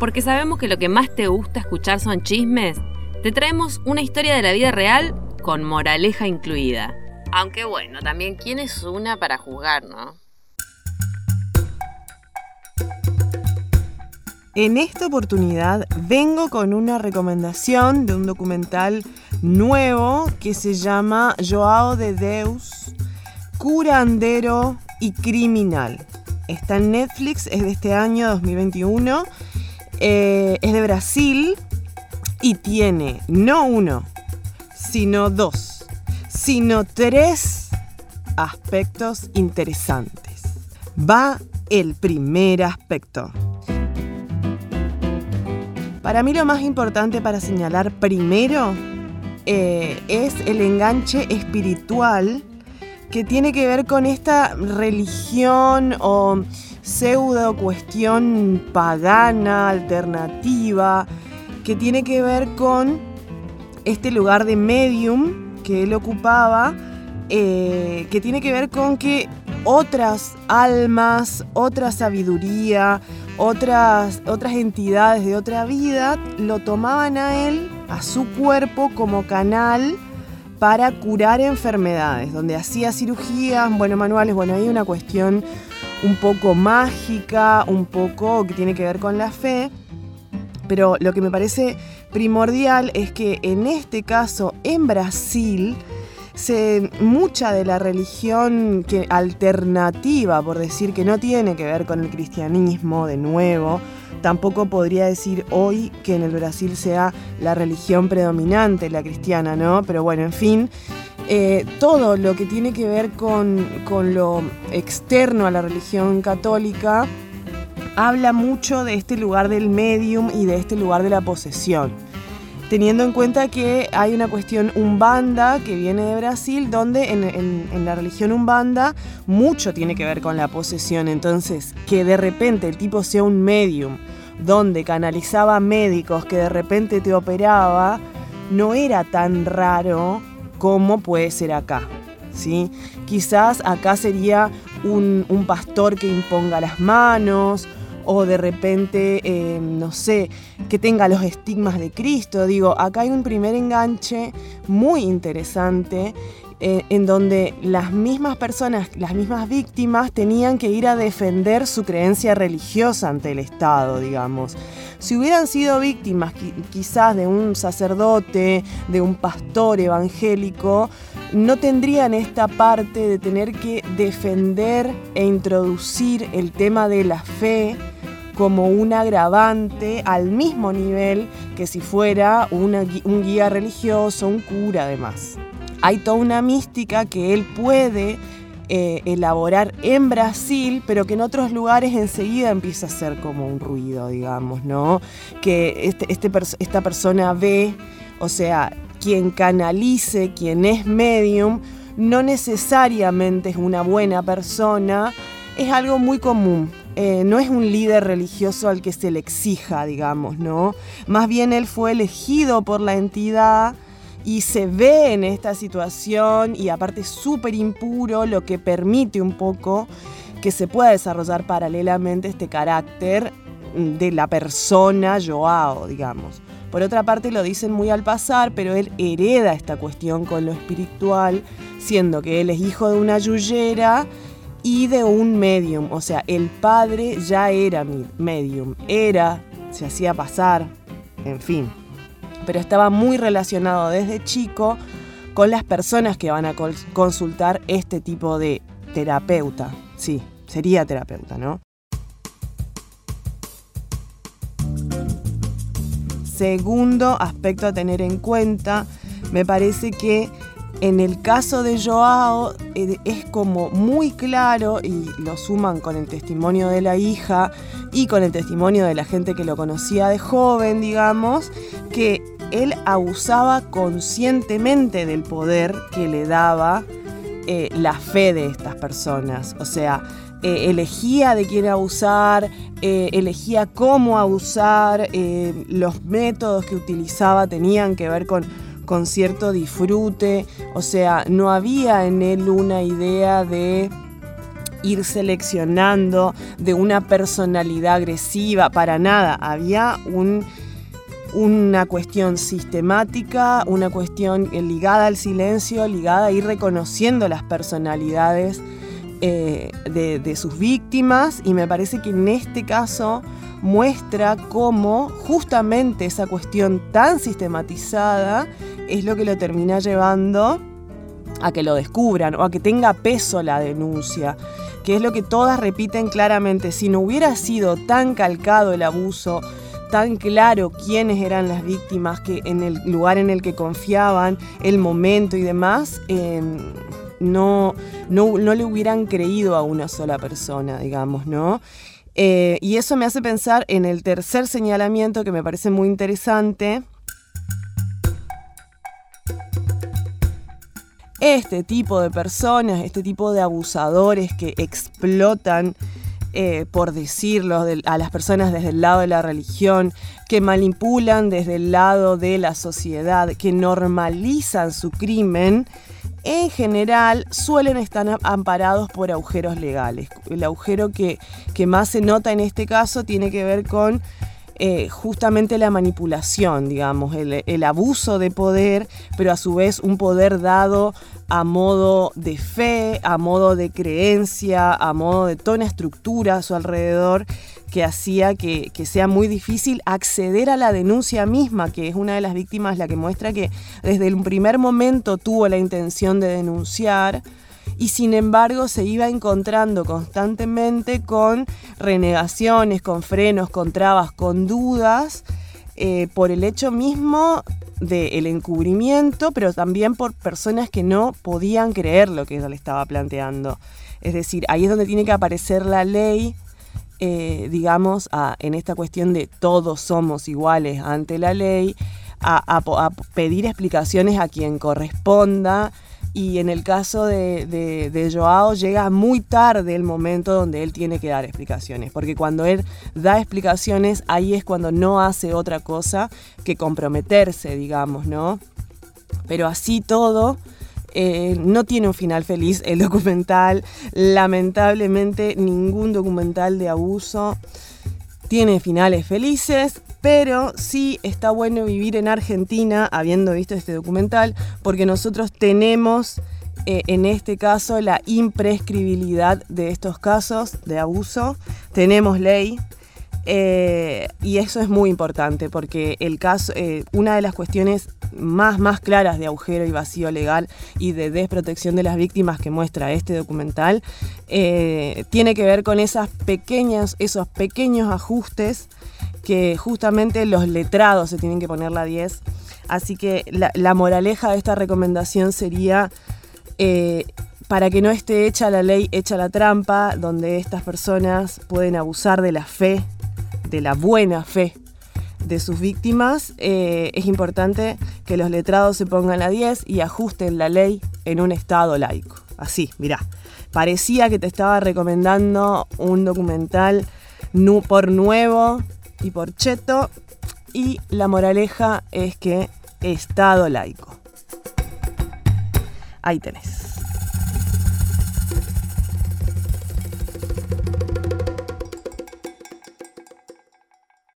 porque sabemos que lo que más te gusta escuchar son chismes, te traemos una historia de la vida real con moraleja incluida. Aunque bueno, también quién es una para juzgar, ¿no? En esta oportunidad vengo con una recomendación de un documental nuevo que se llama Joao de Deus, curandero y criminal. Está en Netflix, es de este año 2021, eh, es de Brasil y tiene no uno, sino dos, sino tres aspectos interesantes. Va el primer aspecto. Para mí lo más importante para señalar primero eh, es el enganche espiritual que tiene que ver con esta religión o pseudo cuestión pagana, alternativa, que tiene que ver con este lugar de medium que él ocupaba, eh, que tiene que ver con que otras almas, otra sabiduría, otras, otras entidades de otra vida lo tomaban a él, a su cuerpo, como canal para curar enfermedades, donde hacía cirugías, bueno, manuales, bueno, hay una cuestión un poco mágica, un poco que tiene que ver con la fe, pero lo que me parece primordial es que en este caso, en Brasil, se, mucha de la religión que, alternativa, por decir que no tiene que ver con el cristianismo, de nuevo, tampoco podría decir hoy que en el Brasil sea la religión predominante, la cristiana, ¿no? Pero bueno, en fin, eh, todo lo que tiene que ver con, con lo externo a la religión católica habla mucho de este lugar del medium y de este lugar de la posesión teniendo en cuenta que hay una cuestión umbanda que viene de Brasil, donde en, la religión umbanda mucho tiene que ver con la posesión. Entonces, que de repente el tipo sea un medium, donde canalizaba médicos, que de repente te operaba, no era tan raro como puede ser acá. ¿sí? Quizás acá sería un, pastor que imponga las manos, o de repente, eh, no sé, que tenga los estigmas de Cristo. Digo, acá hay un primer enganche muy interesante eh, en donde las mismas personas, las mismas víctimas tenían que ir a defender su creencia religiosa ante el Estado, digamos. Si hubieran sido víctimas quizás de un sacerdote, de un pastor evangélico, no tendrían esta parte de tener que defender e introducir el tema de la fe como un agravante al mismo nivel que si fuera un guía religioso, un cura además. Hay toda una mística que él puede eh, elaborar en Brasil, pero que en otros lugares enseguida empieza a ser como un ruido, digamos, ¿no? Que este, este esta persona ve, o sea, quien canalice, quien es medium, no necesariamente es una buena persona, es algo muy común. Eh, no es un líder religioso al que se le exija, digamos, ¿no? Más bien él fue elegido por la entidad y se ve en esta situación y aparte súper impuro, lo que permite un poco que se pueda desarrollar paralelamente este carácter de la persona Joao, digamos. Por otra parte lo dicen muy al pasar, pero él hereda esta cuestión con lo espiritual, siendo que él es hijo de una yuyera y de un medium, o sea, el padre ya era medium, era, se hacía pasar, en fin pero estaba muy relacionado desde chico con las personas que van a consultar este tipo de terapeuta. Sí, sería terapeuta, ¿no? Segundo aspecto a tener en cuenta, me parece que en el caso de Joao eh, es como muy claro y lo suman con el testimonio de la hija y con el testimonio de la gente que lo conocía de joven, digamos, que él abusaba conscientemente del poder que le daba eh, la fe de estas personas. O sea, eh, elegía de quién abusar, eh, elegía cómo abusar, los métodos que utilizaba tenían que ver con, con cierto disfrute, o sea, no había en él una idea de ir seleccionando de una personalidad agresiva, para nada. Había un, una cuestión sistemática, una cuestión ligada al silencio, ligada a ir reconociendo las personalidades eh, de, de sus víctimas y me parece que en este caso muestra cómo justamente esa cuestión tan sistematizada es lo que lo termina llevando a que lo descubran o a que tenga peso la denuncia, que es lo que todas repiten claramente. Si no hubiera sido tan calcado el abuso, tan claro quiénes eran las víctimas, que en el lugar en el que confiaban, el momento y demás, em, no, no, no, le hubieran creído a una sola persona, digamos, ¿no? Eh, y eso me hace pensar en el tercer señalamiento que me parece muy interesante. Este tipo de personas, este tipo de abusadores que explotan, eh, por decirlo, a las personas desde el lado de la religión, que manipulan desde el lado de la sociedad, que normalizan su crimen, en general suelen estar amparados por agujeros legales. El agujero que, más se nota en este caso tiene que ver con eh, justamente la manipulación, digamos, el, el, abuso de poder, pero a su vez un poder dado a modo de fe, a modo de creencia, a modo de toda una estructura a su alrededor que hacía que, sea muy difícil acceder a la denuncia misma, que es una de las víctimas la que muestra que desde el primer momento tuvo la intención de denunciar y sin embargo se iba encontrando constantemente con renegaciones, con frenos, con trabas, con dudas, eh, por el hecho mismo del encubrimiento, pero también por personas que no podían creer lo que ella le estaba planteando. Es decir, ahí es donde tiene que aparecer la ley eh, digamos, en esta cuestión de todos somos iguales ante la ley, a, pedir explicaciones a quien corresponda. Y en el caso de, de, Joao llega muy tarde el momento donde él tiene que dar explicaciones, porque cuando él da explicaciones, ahí es cuando no hace otra cosa que comprometerse, digamos, ¿no? Pero así todo, eh, no tiene un final feliz el documental. Lamentablemente ningún documental de abuso tiene finales felices, pero sí está bueno vivir en Argentina habiendo visto este documental, porque nosotros tenemos eh, en este caso la imprescribilidad de estos casos de abuso. Tenemos ley, eh, y eso es muy importante porque el caso, eh, una de las cuestiones más, más claras de agujero y vacío legal y de desprotección de las víctimas que muestra este documental tiene que ver con esas pequeñas, esos pequeños ajustes que justamente los letrados se tienen que poner la 10. Así que la, moraleja de esta recomendación sería para que no esté hecha la ley, hecha la trampa, donde estas personas pueden abusar de la fe de la buena fe de sus víctimas, eh, es importante que los letrados se pongan a 10 y ajusten la ley en un estado laico. Así, mirá, parecía que te estaba recomendando un documental por nuevo y por cheto y la moraleja es que estado laico. Ahí tenés.